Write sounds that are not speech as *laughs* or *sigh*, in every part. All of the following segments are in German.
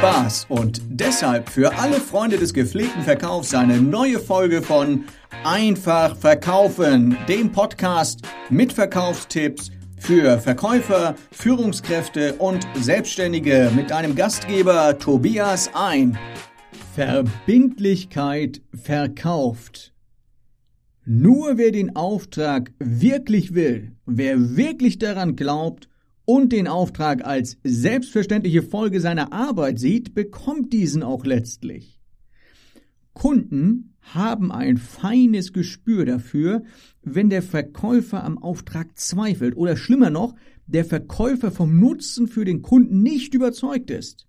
Spaß und deshalb für alle Freunde des gepflegten Verkaufs eine neue Folge von Einfach verkaufen, dem Podcast mit Verkaufstipps für Verkäufer, Führungskräfte und Selbstständige mit einem Gastgeber Tobias ein. Verbindlichkeit verkauft. Nur wer den Auftrag wirklich will, wer wirklich daran glaubt und den Auftrag als selbstverständliche Folge seiner Arbeit sieht, bekommt diesen auch letztlich. Kunden haben ein feines Gespür dafür, wenn der Verkäufer am Auftrag zweifelt oder schlimmer noch, der Verkäufer vom Nutzen für den Kunden nicht überzeugt ist.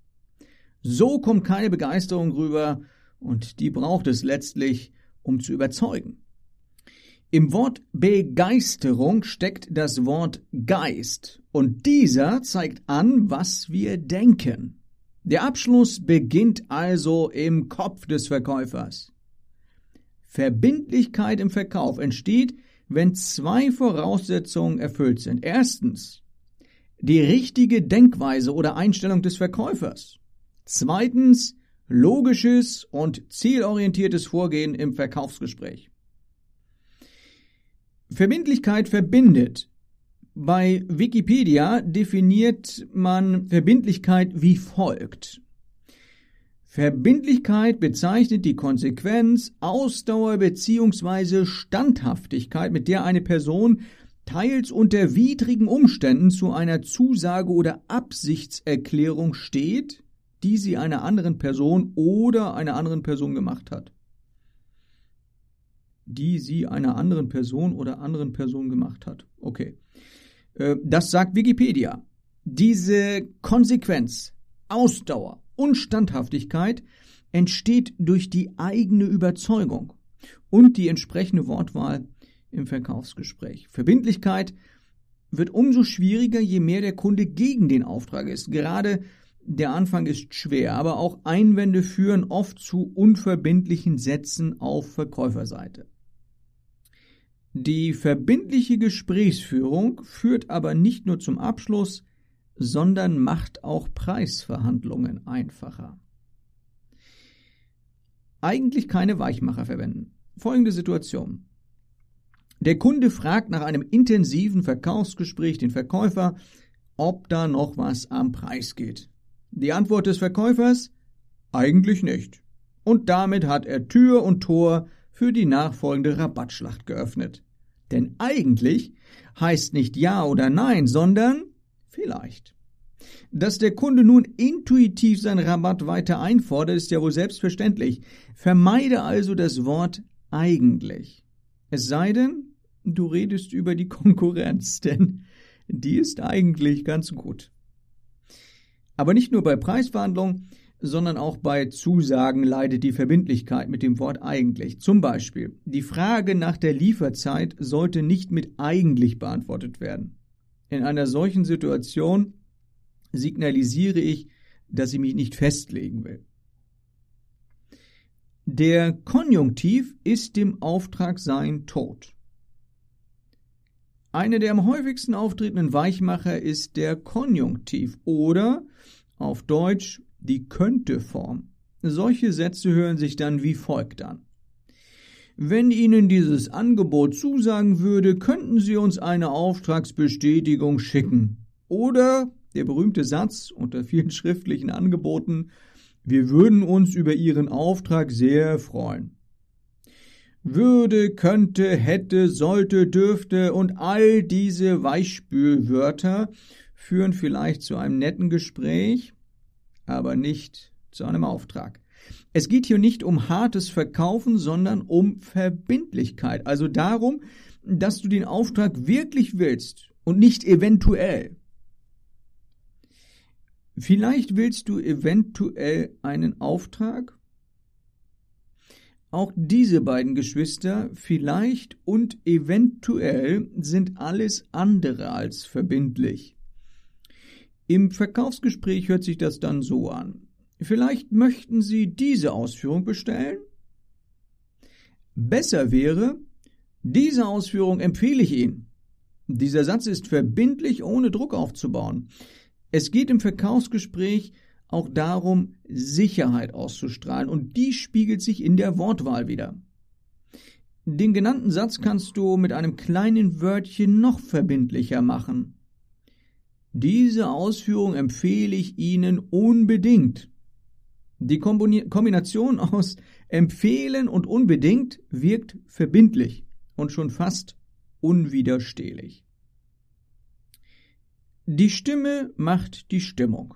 So kommt keine Begeisterung rüber und die braucht es letztlich, um zu überzeugen. Im Wort Begeisterung steckt das Wort Geist und dieser zeigt an, was wir denken. Der Abschluss beginnt also im Kopf des Verkäufers. Verbindlichkeit im Verkauf entsteht, wenn zwei Voraussetzungen erfüllt sind. Erstens, die richtige Denkweise oder Einstellung des Verkäufers. Zweitens, logisches und zielorientiertes Vorgehen im Verkaufsgespräch. Verbindlichkeit verbindet. Bei Wikipedia definiert man Verbindlichkeit wie folgt. Verbindlichkeit bezeichnet die Konsequenz, Ausdauer bzw. Standhaftigkeit, mit der eine Person teils unter widrigen Umständen zu einer Zusage oder Absichtserklärung steht, die sie einer anderen Person oder einer anderen Person gemacht hat die sie einer anderen Person oder anderen Person gemacht hat. Okay. Äh, das sagt Wikipedia. Diese Konsequenz, Ausdauer und Standhaftigkeit entsteht durch die eigene Überzeugung und die entsprechende Wortwahl im Verkaufsgespräch. Verbindlichkeit wird umso schwieriger, je mehr der Kunde gegen den Auftrag ist. Gerade der Anfang ist schwer, aber auch Einwände führen oft zu unverbindlichen Sätzen auf Verkäuferseite. Die verbindliche Gesprächsführung führt aber nicht nur zum Abschluss, sondern macht auch Preisverhandlungen einfacher. Eigentlich keine Weichmacher verwenden. Folgende Situation. Der Kunde fragt nach einem intensiven Verkaufsgespräch den Verkäufer, ob da noch was am Preis geht. Die Antwort des Verkäufers? Eigentlich nicht. Und damit hat er Tür und Tor für die nachfolgende Rabattschlacht geöffnet. Denn eigentlich heißt nicht Ja oder Nein, sondern vielleicht. Dass der Kunde nun intuitiv seinen Rabatt weiter einfordert, ist ja wohl selbstverständlich. Vermeide also das Wort eigentlich. Es sei denn, du redest über die *laughs* Konkurrenz, denn die ist eigentlich ganz gut. Aber nicht nur bei Preisverhandlungen, sondern auch bei Zusagen leidet die Verbindlichkeit mit dem Wort eigentlich. Zum Beispiel, die Frage nach der Lieferzeit sollte nicht mit eigentlich beantwortet werden. In einer solchen Situation signalisiere ich, dass ich mich nicht festlegen will. Der Konjunktiv ist dem Auftrag sein Tod. Eine der am häufigsten auftretenden Weichmacher ist der Konjunktiv oder auf Deutsch die Könnte-Form. Solche Sätze hören sich dann wie folgt an. Wenn Ihnen dieses Angebot zusagen würde, könnten Sie uns eine Auftragsbestätigung schicken. Oder der berühmte Satz unter vielen *laughs* schriftlichen Angeboten, wir würden uns über Ihren Auftrag sehr freuen. Würde, könnte, hätte, sollte, dürfte und all diese Weichspülwörter führen vielleicht zu einem netten Gespräch, aber nicht zu einem Auftrag. Es geht hier nicht um hartes Verkaufen, sondern um Verbindlichkeit, also darum, dass du den Auftrag wirklich willst und nicht eventuell. Vielleicht willst du eventuell einen Auftrag? Auch diese beiden Geschwister, vielleicht und eventuell, sind alles andere als verbindlich. Im Verkaufsgespräch hört sich das dann so an. Vielleicht möchten Sie diese Ausführung bestellen? Besser wäre, diese Ausführung empfehle ich Ihnen. Dieser Satz ist verbindlich, ohne Druck aufzubauen. Es geht im Verkaufsgespräch auch darum, Sicherheit auszustrahlen und die spiegelt sich in der Wortwahl wieder. Den genannten Satz kannst du mit einem kleinen Wörtchen noch verbindlicher machen. Diese Ausführung empfehle ich Ihnen unbedingt. Die Kombination aus empfehlen und unbedingt wirkt verbindlich und schon fast unwiderstehlich. Die Stimme macht die Stimmung.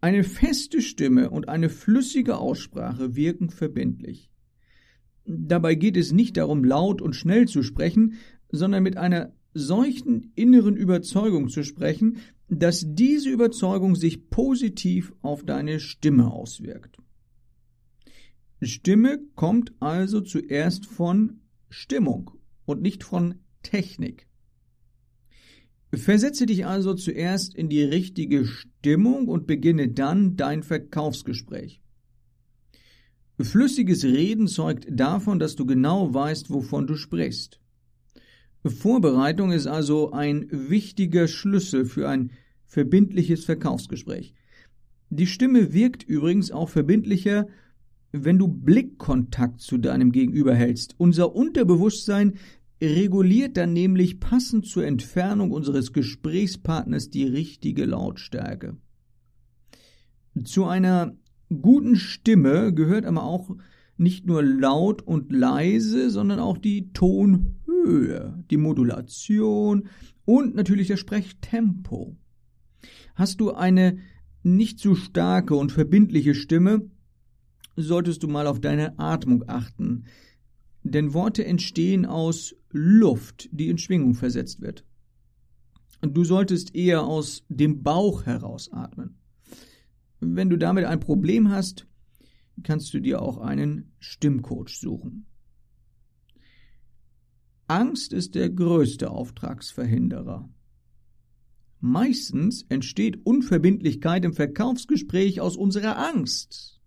Eine feste Stimme und eine flüssige Aussprache wirken verbindlich. Dabei geht es nicht darum, laut und schnell zu sprechen, sondern mit einer solchen inneren Überzeugung zu sprechen, dass diese Überzeugung sich positiv auf deine Stimme auswirkt. Stimme kommt also zuerst von Stimmung und nicht von Technik. Versetze dich also zuerst in die richtige Stimmung und beginne dann dein Verkaufsgespräch. Flüssiges Reden zeugt davon, dass du genau weißt, wovon du sprichst. Vorbereitung ist also ein wichtiger Schlüssel für ein verbindliches Verkaufsgespräch. Die Stimme wirkt übrigens auch verbindlicher, wenn du Blickkontakt zu deinem Gegenüber hältst. Unser Unterbewusstsein reguliert dann nämlich passend zur Entfernung unseres Gesprächspartners die richtige Lautstärke. Zu einer guten Stimme gehört aber auch nicht nur laut und leise, sondern auch die Tonhöhe, die Modulation und natürlich das Sprechtempo. Hast du eine nicht zu starke und verbindliche Stimme, solltest du mal auf deine Atmung achten, denn Worte entstehen aus Luft, die in Schwingung versetzt wird. Du solltest eher aus dem Bauch heraus atmen. Wenn du damit ein Problem hast, kannst du dir auch einen Stimmcoach suchen. Angst ist der größte Auftragsverhinderer. Meistens entsteht Unverbindlichkeit im Verkaufsgespräch aus unserer Angst.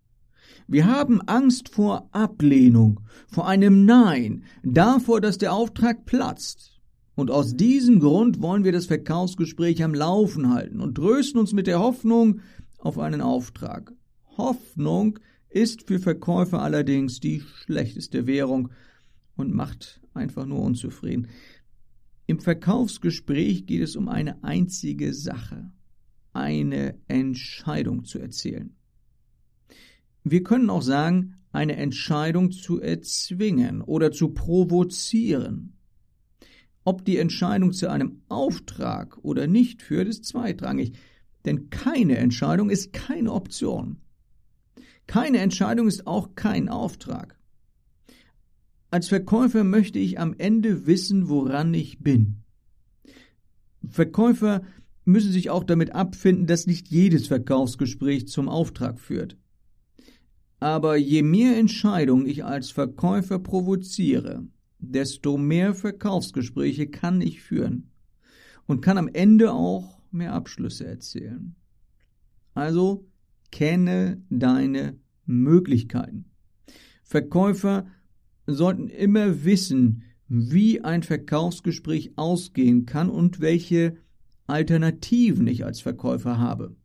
Wir haben Angst vor Ablehnung, vor einem Nein, davor, dass der Auftrag platzt. Und aus diesem Grund wollen wir das Verkaufsgespräch am Laufen halten und trösten uns mit der Hoffnung, auf einen Auftrag. Hoffnung ist für Verkäufer allerdings die schlechteste Währung und macht einfach nur unzufrieden. Im Verkaufsgespräch geht es um eine einzige Sache, eine Entscheidung zu erzielen. Wir können auch sagen, eine Entscheidung zu erzwingen oder zu provozieren. Ob die Entscheidung zu einem Auftrag oder nicht führt, ist zweitrangig. Denn keine Entscheidung ist keine Option. Keine Entscheidung ist auch kein Auftrag. Als Verkäufer möchte ich am Ende wissen, woran ich bin. Verkäufer müssen sich auch damit abfinden, dass nicht jedes Verkaufsgespräch zum Auftrag führt. Aber je mehr Entscheidungen ich als Verkäufer provoziere, desto mehr Verkaufsgespräche kann ich führen und kann am Ende auch mehr Abschlüsse erzielen. Also kenne deine Möglichkeiten. Verkäufer sollten immer wissen, wie ein Verkaufsgespräch ausgehen kann und welche Alternativen ich als Verkäufer habe,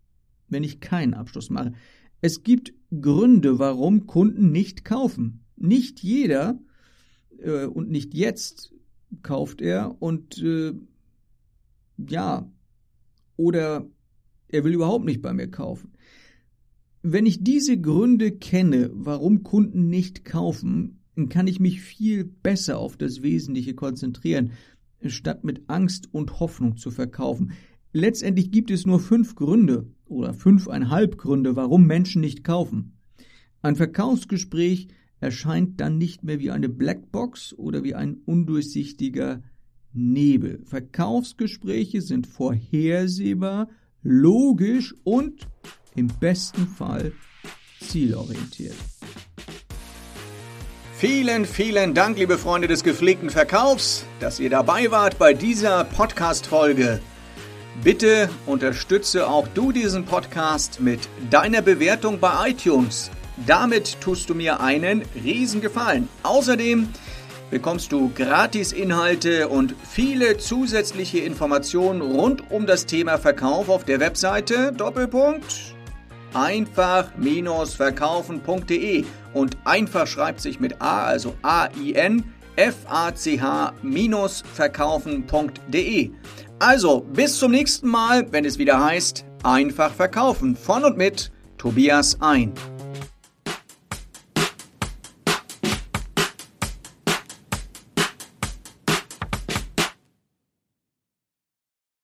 wenn ich keinen Abschluss mache. Es gibt Gründe, warum Kunden nicht kaufen. Nicht jeder äh, und nicht jetzt kauft er und äh, ja, oder er will überhaupt nicht bei mir kaufen. Wenn ich diese Gründe kenne, warum Kunden nicht kaufen, kann ich mich viel besser auf das Wesentliche konzentrieren, statt mit Angst und Hoffnung zu verkaufen. Letztendlich gibt es nur fünf Gründe oder fünfeinhalb Gründe, warum Menschen nicht kaufen. Ein Verkaufsgespräch erscheint dann nicht mehr wie eine Blackbox oder wie ein undurchsichtiger Nebel. Verkaufsgespräche sind vorhersehbar, logisch und im besten Fall zielorientiert. Vielen, vielen Dank, liebe Freunde des gepflegten Verkaufs, dass ihr dabei wart bei dieser Podcast-Folge. Bitte unterstütze auch du diesen Podcast mit deiner Bewertung bei iTunes. Damit tust du mir einen Riesengefallen. Außerdem bekommst du Gratis-Inhalte und viele zusätzliche Informationen rund um das Thema Verkauf auf der Webseite Doppelpunkt einfach-verkaufen.de und einfach schreibt sich mit A, also A-I-N, F-A-C-H-verkaufen.de. Also, bis zum nächsten Mal, wenn es wieder heißt, einfach verkaufen. Von und mit Tobias ein.